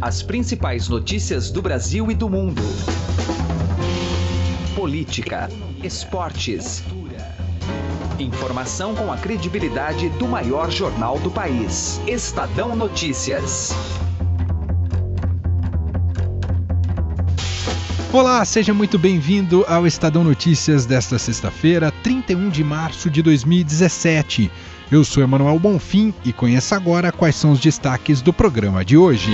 As principais notícias do Brasil e do mundo. Política, esportes. Informação com a credibilidade do maior jornal do país. Estadão Notícias. Olá, seja muito bem-vindo ao Estadão Notícias desta sexta-feira, 31 de março de 2017. Eu sou Emanuel Bonfim e conheça agora quais são os destaques do programa de hoje.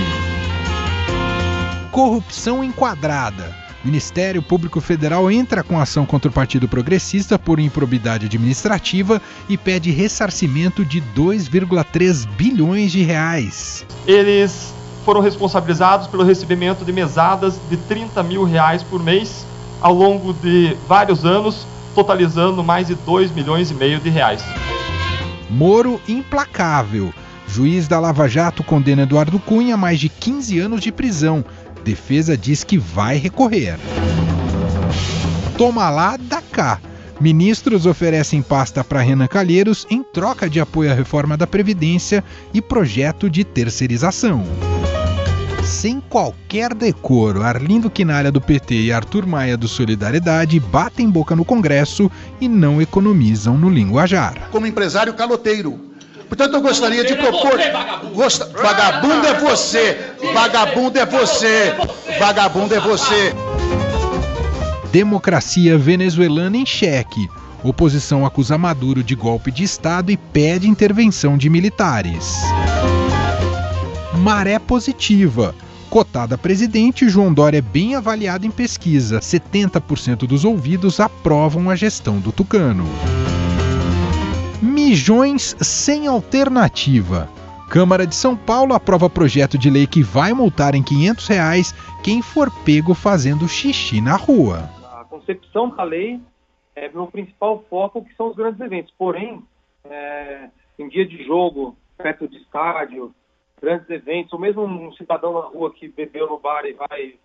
Corrupção enquadrada. Ministério Público Federal entra com ação contra o Partido Progressista por improbidade administrativa e pede ressarcimento de 2,3 bilhões de reais. Eles foram responsabilizados pelo recebimento de mesadas de 30 mil reais por mês ao longo de vários anos, totalizando mais de 2 milhões e meio de reais. Moro implacável. Juiz da Lava Jato condena Eduardo Cunha a mais de 15 anos de prisão. Defesa diz que vai recorrer. Toma lá, dá cá. Ministros oferecem pasta para Renan Calheiros em troca de apoio à reforma da Previdência e projeto de terceirização. Sem qualquer decoro, Arlindo Quinalha do PT e Arthur Maia do Solidariedade batem boca no Congresso e não economizam no linguajar. Como empresário caloteiro. Portanto, eu gostaria de propor. Gosta... Vagabundo é você! Vagabundo é você! Vagabundo é você! Democracia venezuelana em xeque. Oposição acusa Maduro de golpe de Estado e pede intervenção de militares. Maré positiva. Cotada presidente, João Dória é bem avaliado em pesquisa. 70% dos ouvidos aprovam a gestão do Tucano. Mijões sem alternativa. Câmara de São Paulo aprova projeto de lei que vai multar em 500 reais quem for pego fazendo xixi na rua. A concepção da lei é o principal foco, que são os grandes eventos. Porém, é, em dia de jogo, perto de estádio, grandes eventos, ou mesmo um cidadão na rua que bebeu no bar e vai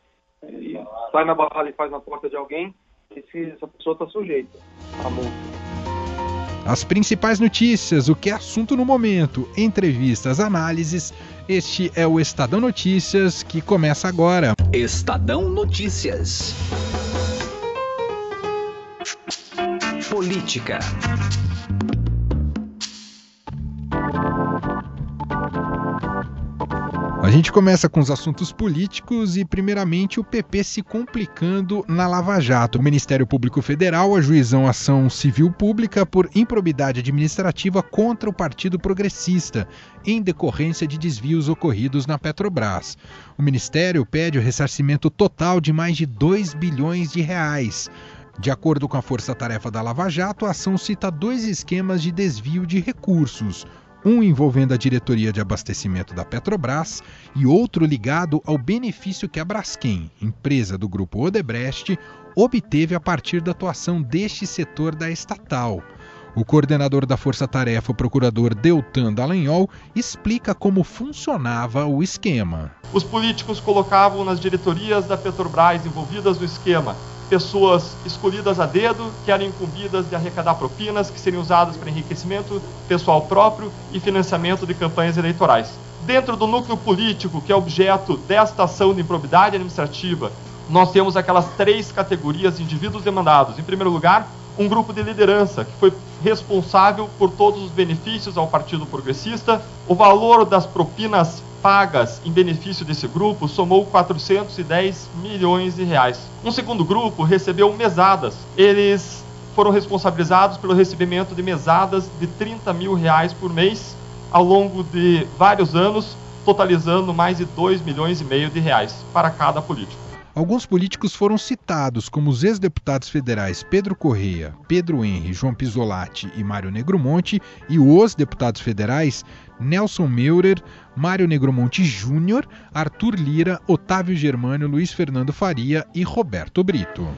e sai na barra e faz na porta de alguém, esse, essa pessoa está sujeita a multa. As principais notícias, o que é assunto no momento, entrevistas, análises. Este é o Estadão Notícias que começa agora. Estadão Notícias. Política. A gente começa com os assuntos políticos e, primeiramente, o PP se complicando na Lava Jato. O Ministério Público Federal ajuizou ação civil pública por improbidade administrativa contra o Partido Progressista, em decorrência de desvios ocorridos na Petrobras. O Ministério pede o ressarcimento total de mais de 2 bilhões de reais. De acordo com a Força Tarefa da Lava Jato, a ação cita dois esquemas de desvio de recursos um envolvendo a diretoria de abastecimento da Petrobras e outro ligado ao benefício que a Braskem, empresa do grupo Odebrecht, obteve a partir da atuação deste setor da estatal. O coordenador da Força Tarefa, o procurador Deltan Dallagnol, explica como funcionava o esquema. Os políticos colocavam nas diretorias da Petrobras envolvidas no esquema pessoas escolhidas a dedo, que eram incumbidas de arrecadar propinas, que seriam usadas para enriquecimento pessoal próprio e financiamento de campanhas eleitorais. Dentro do núcleo político, que é objeto desta ação de improbidade administrativa, nós temos aquelas três categorias de indivíduos demandados. Em primeiro lugar, um grupo de liderança, que foi responsável por todos os benefícios ao Partido Progressista, o valor das propinas pagas em benefício desse grupo somou 410 milhões de reais. Um segundo grupo recebeu mesadas. Eles foram responsabilizados pelo recebimento de mesadas de 30 mil reais por mês ao longo de vários anos, totalizando mais de 2 milhões e meio de reais para cada político. Alguns políticos foram citados, como os ex-deputados federais Pedro Correia, Pedro Henri, João Pisolatti e Mário Negromonte, e os deputados federais Nelson Meurer, Mário Negromonte Júnior, Arthur Lira, Otávio Germânio, Luiz Fernando Faria e Roberto Brito.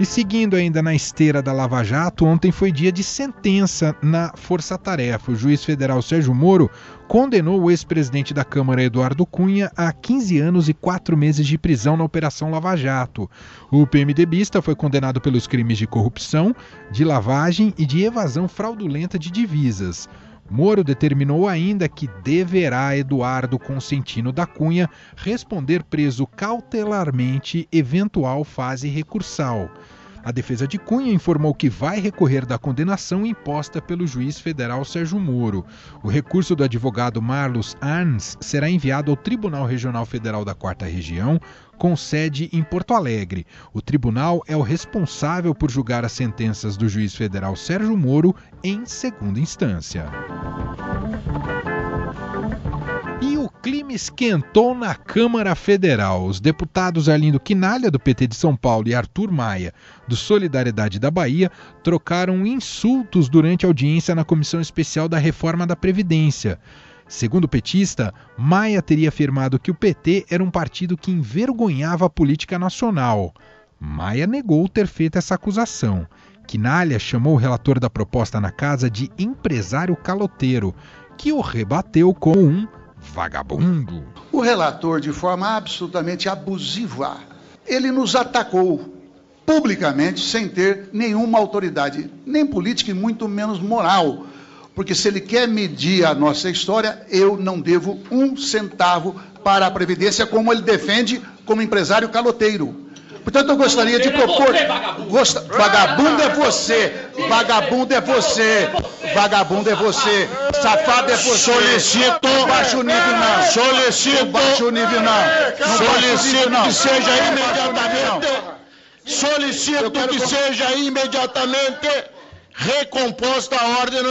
E seguindo ainda na esteira da Lava Jato, ontem foi dia de sentença na Força Tarefa. O juiz federal Sérgio Moro condenou o ex-presidente da Câmara, Eduardo Cunha, a 15 anos e 4 meses de prisão na Operação Lava Jato. O PMDBista foi condenado pelos crimes de corrupção, de lavagem e de evasão fraudulenta de divisas. Moro determinou ainda que deverá Eduardo Consentino da Cunha responder preso cautelarmente eventual fase recursal. A defesa de Cunha informou que vai recorrer da condenação imposta pelo juiz federal Sérgio Moro. O recurso do advogado Marlos Arns será enviado ao Tribunal Regional Federal da Quarta Região, com sede em Porto Alegre. O tribunal é o responsável por julgar as sentenças do juiz federal Sérgio Moro em segunda instância. E o clima esquentou na Câmara Federal. Os deputados Arlindo Quinalha, do PT de São Paulo, e Arthur Maia, do Solidariedade da Bahia, trocaram insultos durante a audiência na Comissão Especial da Reforma da Previdência. Segundo o petista, Maia teria afirmado que o PT era um partido que envergonhava a política nacional. Maia negou ter feito essa acusação. Quinalha chamou o relator da proposta na casa de empresário caloteiro, que o rebateu com um vagabundo. O relator, de forma absolutamente abusiva, ele nos atacou publicamente sem ter nenhuma autoridade, nem política e muito menos moral. Porque se ele quer medir a nossa história, eu não devo um centavo para a Previdência, como ele defende como empresário caloteiro. Portanto, eu gostaria de propor. Gosta... Vagabundo é você! Vagabundo é você! Vagabundo é você! Safado é você! Solicito. Baixo nível não! Solicito. Baixo nível não! Solicito que seja imediatamente. Solicito que seja imediatamente recomposta a ordem.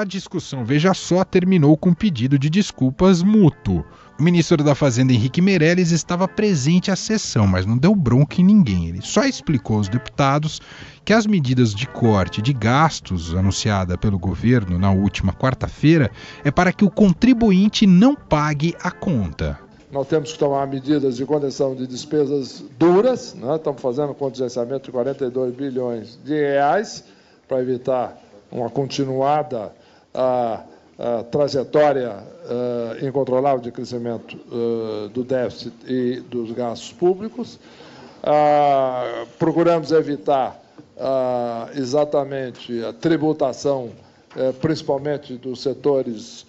A discussão, veja só, terminou com pedido de desculpas mútuo. O ministro da Fazenda Henrique Meirelles estava presente à sessão, mas não deu bronca em ninguém. Ele só explicou aos deputados que as medidas de corte de gastos anunciada pelo governo na última quarta-feira é para que o contribuinte não pague a conta. Nós temos que tomar medidas de contenção de despesas duras, né? estamos fazendo um contingenciamento de 42 bilhões de reais para evitar uma continuada a, a trajetória uh, incontrolável de crescimento uh, do déficit e dos gastos públicos. Uh, procuramos evitar exatamente a tributação, principalmente dos setores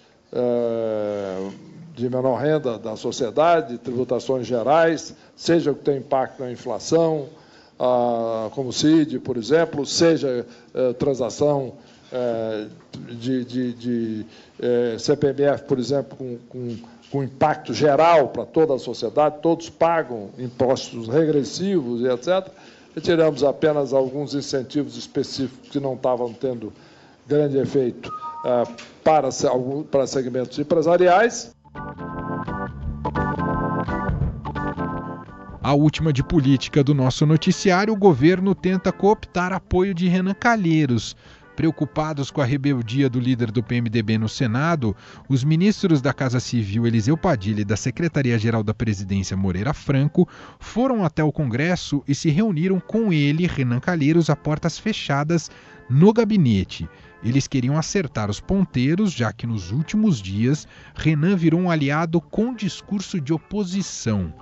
de menor renda da sociedade, tributações gerais, seja que tem impacto na inflação, como o CID, por exemplo, seja transação de, de, de é, CPMF, por exemplo, com, com, com impacto geral para toda a sociedade, todos pagam impostos regressivos e etc. Retiramos apenas alguns incentivos específicos que não estavam tendo grande efeito é, para, para segmentos empresariais. A última de política do nosso noticiário, o governo tenta cooptar apoio de Renan Calheiros Preocupados com a rebeldia do líder do PMDB no Senado, os ministros da Casa Civil Eliseu Padilha e da Secretaria-Geral da Presidência Moreira Franco foram até o Congresso e se reuniram com ele, Renan Calheiros, a portas fechadas no gabinete. Eles queriam acertar os ponteiros, já que nos últimos dias Renan virou um aliado com discurso de oposição.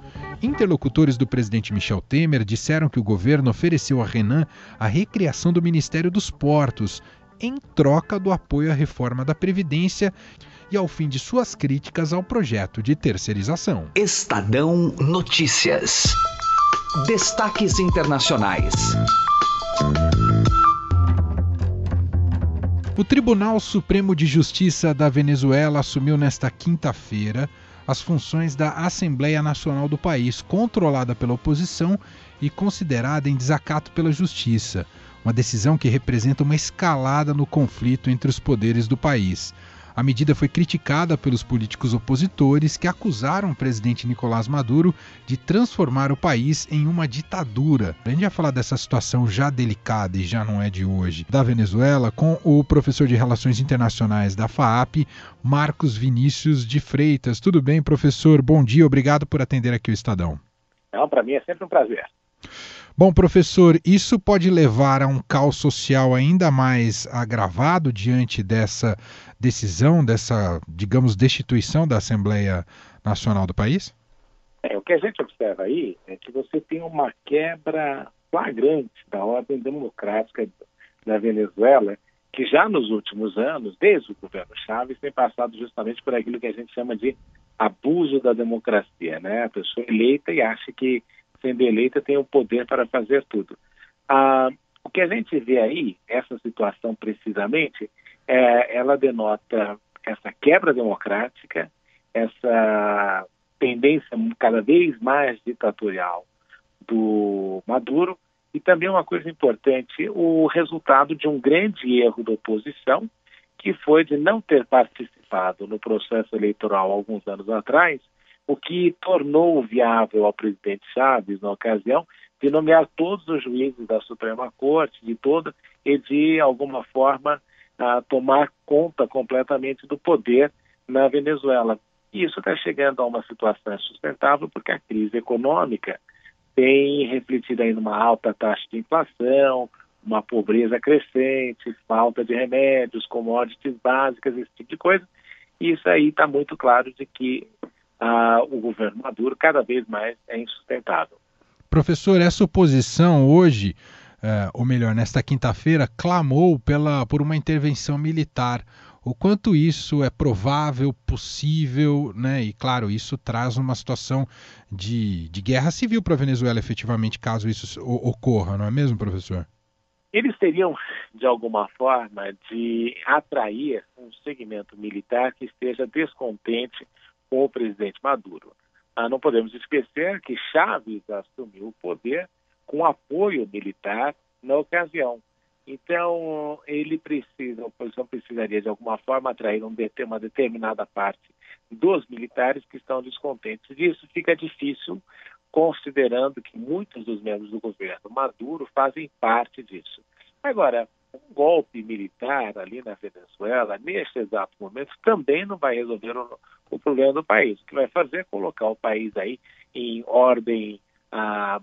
Interlocutores do presidente Michel Temer disseram que o governo ofereceu a Renan a recriação do Ministério dos Portos, em troca do apoio à reforma da Previdência e ao fim de suas críticas ao projeto de terceirização. Estadão Notícias. Destaques internacionais. O Tribunal Supremo de Justiça da Venezuela assumiu nesta quinta-feira as funções da Assembleia Nacional do país, controlada pela oposição e considerada em desacato pela Justiça, uma decisão que representa uma escalada no conflito entre os poderes do país. A medida foi criticada pelos políticos opositores que acusaram o presidente Nicolás Maduro de transformar o país em uma ditadura. A gente vai falar dessa situação já delicada e já não é de hoje da Venezuela com o professor de Relações Internacionais da FAAP, Marcos Vinícius de Freitas. Tudo bem, professor? Bom dia, obrigado por atender aqui o Estadão. Não, para mim é sempre um prazer. Bom, professor, isso pode levar a um caos social ainda mais agravado diante dessa decisão, dessa, digamos, destituição da Assembleia Nacional do país? É, o que a gente observa aí é que você tem uma quebra flagrante da ordem democrática da Venezuela que já nos últimos anos, desde o governo Chaves, tem passado justamente por aquilo que a gente chama de abuso da democracia, né? A pessoa eleita e acha que sendo eleita tem o poder para fazer tudo. Ah, o que a gente vê aí, essa situação precisamente, é, ela denota essa quebra democrática, essa tendência cada vez mais ditatorial do Maduro e também uma coisa importante, o resultado de um grande erro da oposição, que foi de não ter participado no processo eleitoral alguns anos atrás, o que tornou viável ao presidente Chaves, na ocasião, de nomear todos os juízes da Suprema Corte, de toda, e de alguma forma a tomar conta completamente do poder na Venezuela. E isso está chegando a uma situação insustentável porque a crise econômica tem refletido aí numa alta taxa de inflação, uma pobreza crescente, falta de remédios, commodities básicas, esse tipo de coisa. E isso aí está muito claro de que ah, o governo Maduro cada vez mais é insustentável. Professor, essa oposição hoje, uh, ou melhor, nesta quinta-feira, clamou pela, por uma intervenção militar. O quanto isso é provável, possível, né? E claro, isso traz uma situação de, de guerra civil para a Venezuela, efetivamente, caso isso ocorra, não é mesmo, professor? Eles teriam, de alguma forma, de atrair um segmento militar que esteja descontente com o presidente Maduro. Ah, não podemos esquecer que Chaves assumiu o poder com apoio militar na ocasião. Então, ele precisa, a oposição precisaria de alguma forma atrair um, uma determinada parte dos militares que estão descontentes. E isso fica difícil, considerando que muitos dos membros do governo Maduro fazem parte disso. Agora, um golpe militar ali na Venezuela, neste exato momento, também não vai resolver o, o problema do país. O que vai fazer é colocar o país aí em ordem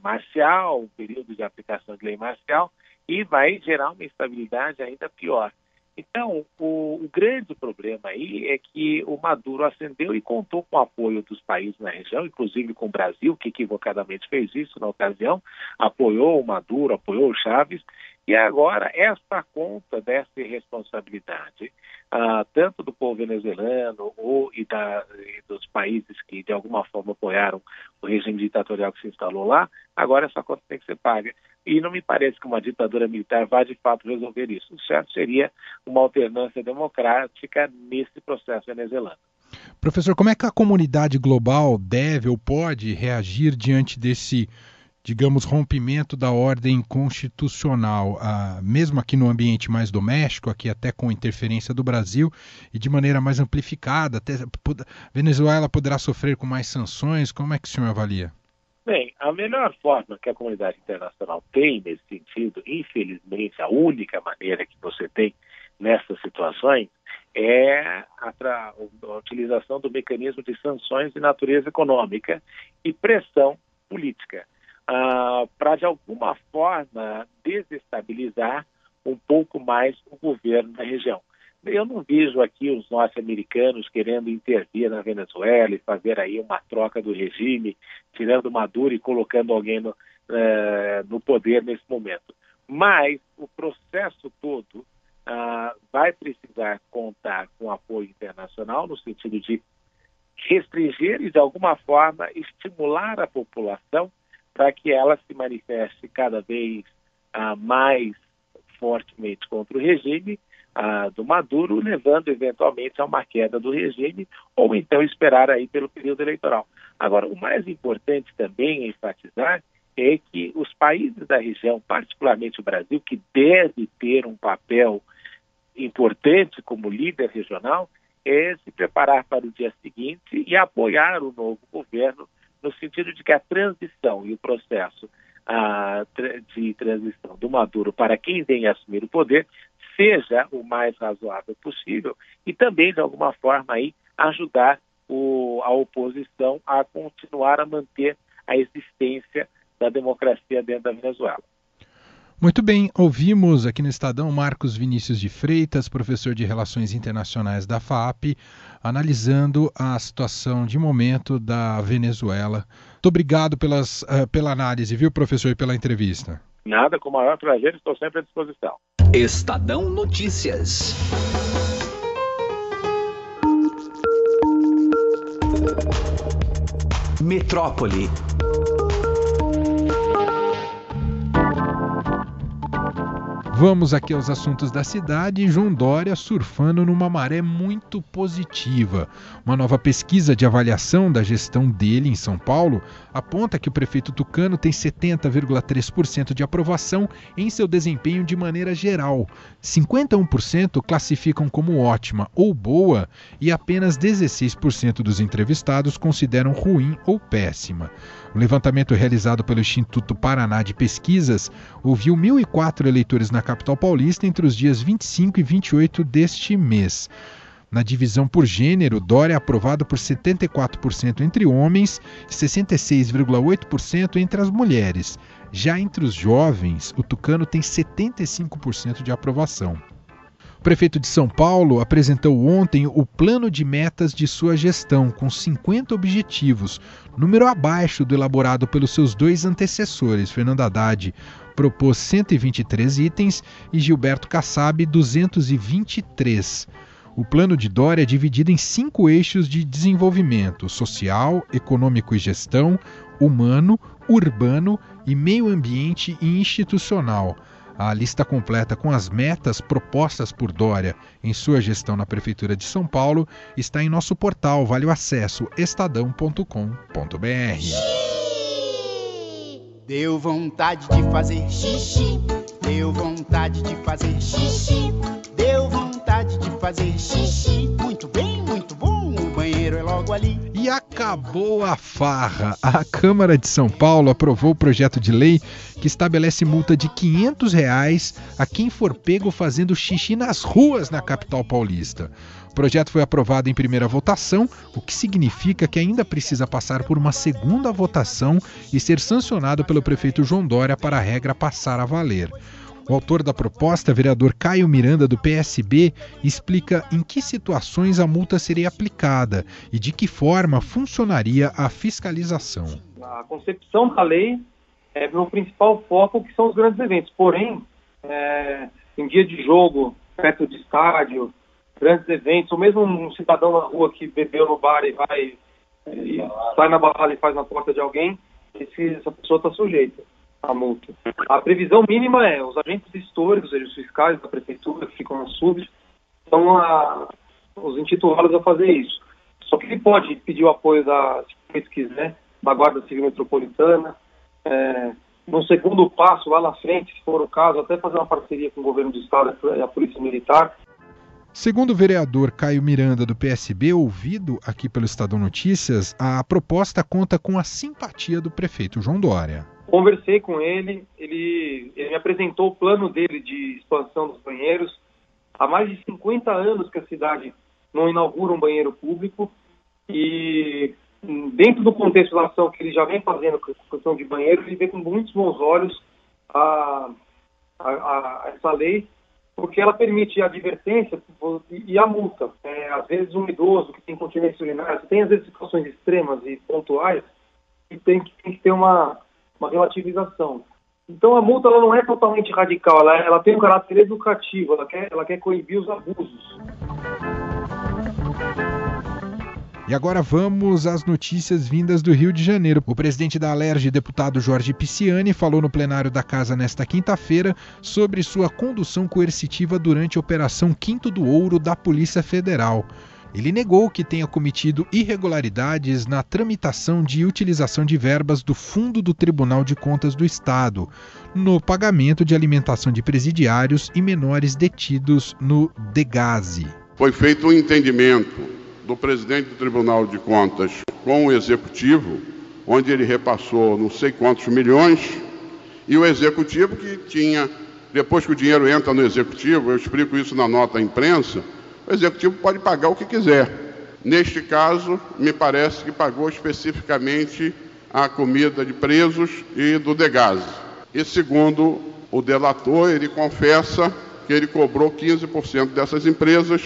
marcial, um período de aplicação de lei marcial, e vai gerar uma instabilidade ainda pior. Então, o, o, grande problema aí é que o Maduro ascendeu e contou com o apoio dos países na região, inclusive com o Brasil, que equivocadamente fez isso na ocasião, apoiou o Maduro, apoiou o Chaves, e agora, esta conta dessa irresponsabilidade, ah, tanto do povo venezuelano ou e, da, e, dos países que de alguma forma apoiaram o regime ditatorial que se instalou lá, agora essa conta tem que ser paga. E não me parece que uma ditadura militar vá de fato resolver isso. O certo seria uma alternância democrática nesse processo venezuelano. Professor, como é que a comunidade global deve ou pode reagir diante desse digamos, rompimento da ordem constitucional, ah, mesmo aqui no ambiente mais doméstico, aqui até com interferência do Brasil e de maneira mais amplificada. Até, Venezuela poderá sofrer com mais sanções. Como é que o senhor avalia? Bem, a melhor forma que a comunidade internacional tem nesse sentido, infelizmente, a única maneira que você tem nessas situações é a, a utilização do mecanismo de sanções de natureza econômica e pressão política uh, para, de alguma forma, desestabilizar um pouco mais o governo da região. Eu não vejo aqui os norte-americanos querendo intervir na Venezuela e fazer aí uma troca do regime, tirando Maduro e colocando alguém no, uh, no poder nesse momento. Mas o processo todo uh, vai precisar contar com apoio internacional, no sentido de restringir e, de alguma forma, estimular a população para que ela se manifeste cada vez ah, mais fortemente contra o regime ah, do Maduro, levando eventualmente a uma queda do regime, ou então esperar aí pelo período eleitoral. Agora, o mais importante também enfatizar é que os países da região, particularmente o Brasil, que deve ter um papel importante como líder regional, é se preparar para o dia seguinte e apoiar o novo governo no sentido de que a transição e o processo a, de transição do Maduro para quem vem assumir o poder seja o mais razoável possível e também, de alguma forma, aí, ajudar o, a oposição a continuar a manter a existência da democracia dentro da Venezuela. Muito bem, ouvimos aqui no Estadão Marcos Vinícius de Freitas, professor de Relações Internacionais da FAP, analisando a situação de momento da Venezuela. Muito obrigado pelas, uh, pela análise, viu, professor, e pela entrevista. Nada, com o maior prazer, estou sempre à disposição. Estadão Notícias. Metrópole. Vamos aqui aos assuntos da cidade. João Dória surfando numa maré muito positiva. Uma nova pesquisa de avaliação da gestão dele em São Paulo aponta que o prefeito Tucano tem 70,3% de aprovação em seu desempenho de maneira geral. 51% classificam como ótima ou boa e apenas 16% dos entrevistados consideram ruim ou péssima. O levantamento realizado pelo Instituto Paraná de Pesquisas ouviu 1.004 eleitores na capital paulista entre os dias 25 e 28 deste mês. Na divisão por gênero, Dória é aprovado por 74% entre homens e 66,8% entre as mulheres. Já entre os jovens, o Tucano tem 75% de aprovação. O prefeito de São Paulo apresentou ontem o plano de metas de sua gestão, com 50 objetivos, número abaixo do elaborado pelos seus dois antecessores. Fernando Haddad propôs 123 itens e Gilberto Kassab 223. O plano de Dória é dividido em cinco eixos de desenvolvimento: social, econômico e gestão, humano, urbano e meio ambiente e institucional. A lista completa com as metas propostas por Dória em sua gestão na Prefeitura de São Paulo está em nosso portal, vale o acesso estadão.com.br. Deu vontade de fazer xixi, deu vontade de fazer xixi, deu vontade de fazer xixi. E acabou a farra. A Câmara de São Paulo aprovou o projeto de lei que estabelece multa de 500 reais a quem for pego fazendo xixi nas ruas na capital paulista. O projeto foi aprovado em primeira votação, o que significa que ainda precisa passar por uma segunda votação e ser sancionado pelo prefeito João Dória para a regra passar a valer. O autor da proposta, vereador Caio Miranda, do PSB, explica em que situações a multa seria aplicada e de que forma funcionaria a fiscalização. A concepção da lei é o principal foco, que são os grandes eventos. Porém, é, em dia de jogo, perto de estádio, grandes eventos, ou mesmo um cidadão na rua que bebeu no bar e vai e sai na barrada e faz na porta de alguém, esse, essa pessoa está sujeita à multa. A previsão mínima é os agentes históricos, os fiscais da prefeitura que ficam nas subs, são a, os intitulados a fazer isso. Só que ele pode pedir o apoio da, se quiser, da Guarda Civil Metropolitana, é, no segundo passo, lá na frente, se for o caso, até fazer uma parceria com o governo do estado e a Polícia Militar. Segundo o vereador Caio Miranda, do PSB, ouvido aqui pelo Estadão Notícias, a proposta conta com a simpatia do prefeito João Dória. Conversei com ele, ele, ele me apresentou o plano dele de expansão dos banheiros. Há mais de 50 anos que a cidade não inaugura um banheiro público e dentro do contexto da ação que ele já vem fazendo com a questão de banheiro, ele vê com muitos bons olhos a, a, a essa lei, porque ela permite a advertência e a multa. É, às vezes um idoso que tem continência urinária, tem às vezes situações extremas e pontuais, e tem tem que ter uma, uma relativização. Então a multa ela não é totalmente radical, ela, ela tem um caráter educativo, ela quer, ela quer coibir os abusos. E agora vamos às notícias vindas do Rio de Janeiro. O presidente da Alerj, deputado Jorge Pisciani, falou no plenário da casa nesta quinta-feira sobre sua condução coercitiva durante a Operação Quinto do Ouro da Polícia Federal. Ele negou que tenha cometido irregularidades na tramitação de utilização de verbas do Fundo do Tribunal de Contas do Estado, no pagamento de alimentação de presidiários e menores detidos no Degase. Foi feito um entendimento do presidente do Tribunal de Contas com o executivo, onde ele repassou não sei quantos milhões, e o executivo que tinha, depois que o dinheiro entra no executivo, eu explico isso na nota à imprensa, o executivo pode pagar o que quiser. Neste caso, me parece que pagou especificamente a comida de presos e do degase. E segundo o delator, ele confessa que ele cobrou 15% dessas empresas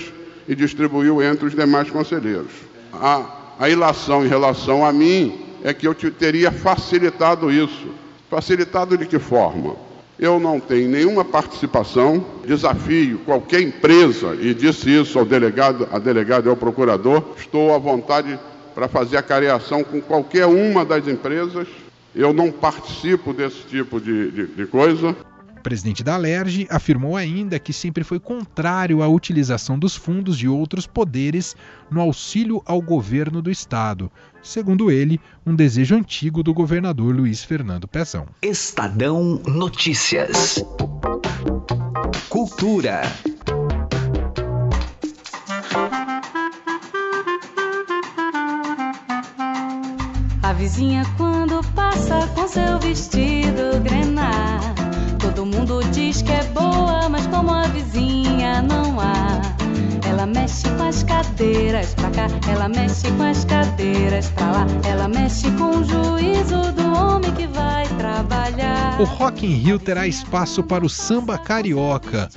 e distribuiu entre os demais conselheiros. A, a ilação em relação a mim é que eu te, teria facilitado isso. Facilitado de que forma? Eu não tenho nenhuma participação, desafio qualquer empresa, e disse isso ao delegado, a delegada e ao procurador, estou à vontade para fazer a careação com qualquer uma das empresas. Eu não participo desse tipo de, de, de coisa. O presidente da Alerj afirmou ainda que sempre foi contrário à utilização dos fundos de outros poderes no auxílio ao governo do estado. Segundo ele, um desejo antigo do governador Luiz Fernando Pezão. Estadão Notícias. Cultura. A vizinha quando passa com seu vestido grená Todo mundo diz que é boa, mas como a vizinha não há. Ela mexe com as cadeiras pra cá, ela mexe com as cadeiras pra lá. Ela mexe com o juízo do homem que vai trabalhar. O Rock in Rio terá espaço para o samba carioca.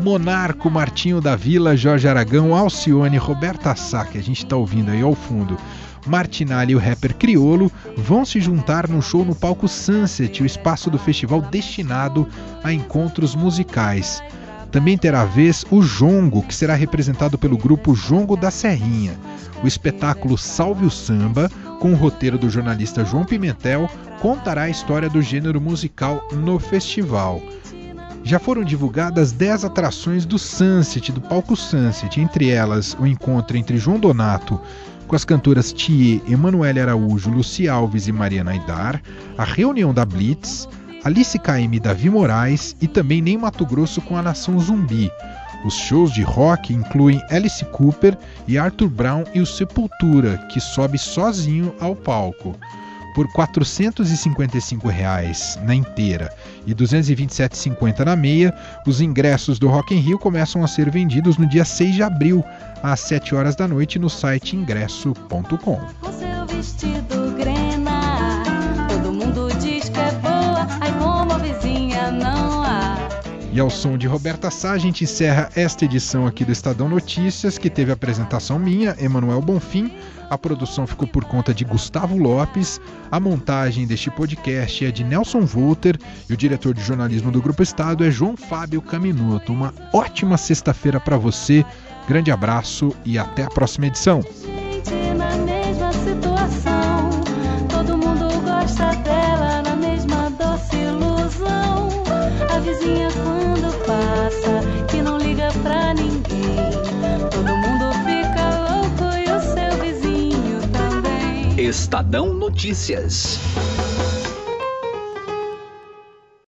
Monarco, Martinho da Vila, Jorge Aragão, Alcione, Roberta Sá, que a gente está ouvindo aí ao fundo. Martinalha e o rapper Criolo vão se juntar num show no palco Sunset, o espaço do festival destinado a encontros musicais. Também terá vez o Jongo, que será representado pelo grupo Jongo da Serrinha. O espetáculo Salve o Samba, com o roteiro do jornalista João Pimentel, contará a história do gênero musical no festival. Já foram divulgadas 10 atrações do Sunset, do palco Sunset, entre elas o encontro entre João Donato com as cantoras Thier, Emanuele Araújo, Luci Alves e Mariana Aidar, a reunião da Blitz, Alice Caymmi e Davi Moraes e também Nem Mato Grosso com a Nação Zumbi. Os shows de rock incluem Alice Cooper e Arthur Brown e o Sepultura, que sobe sozinho ao palco. Por 455 reais na inteira e R$ 227,50 na meia, os ingressos do Rock in Rio começam a ser vendidos no dia 6 de abril, às 7 horas da noite, no site ingresso.com. E ao som de Roberta Sá, a gente encerra esta edição aqui do Estadão Notícias, que teve a apresentação minha, Emanuel Bonfim. A produção ficou por conta de Gustavo Lopes. A montagem deste podcast é de Nelson Volter e o diretor de jornalismo do Grupo Estado é João Fábio Caminuto. Uma ótima sexta-feira para você. Grande abraço e até a próxima edição. A vizinha quando passa, que não liga pra ninguém. Todo mundo fica louco e o seu vizinho também. Estadão Notícias.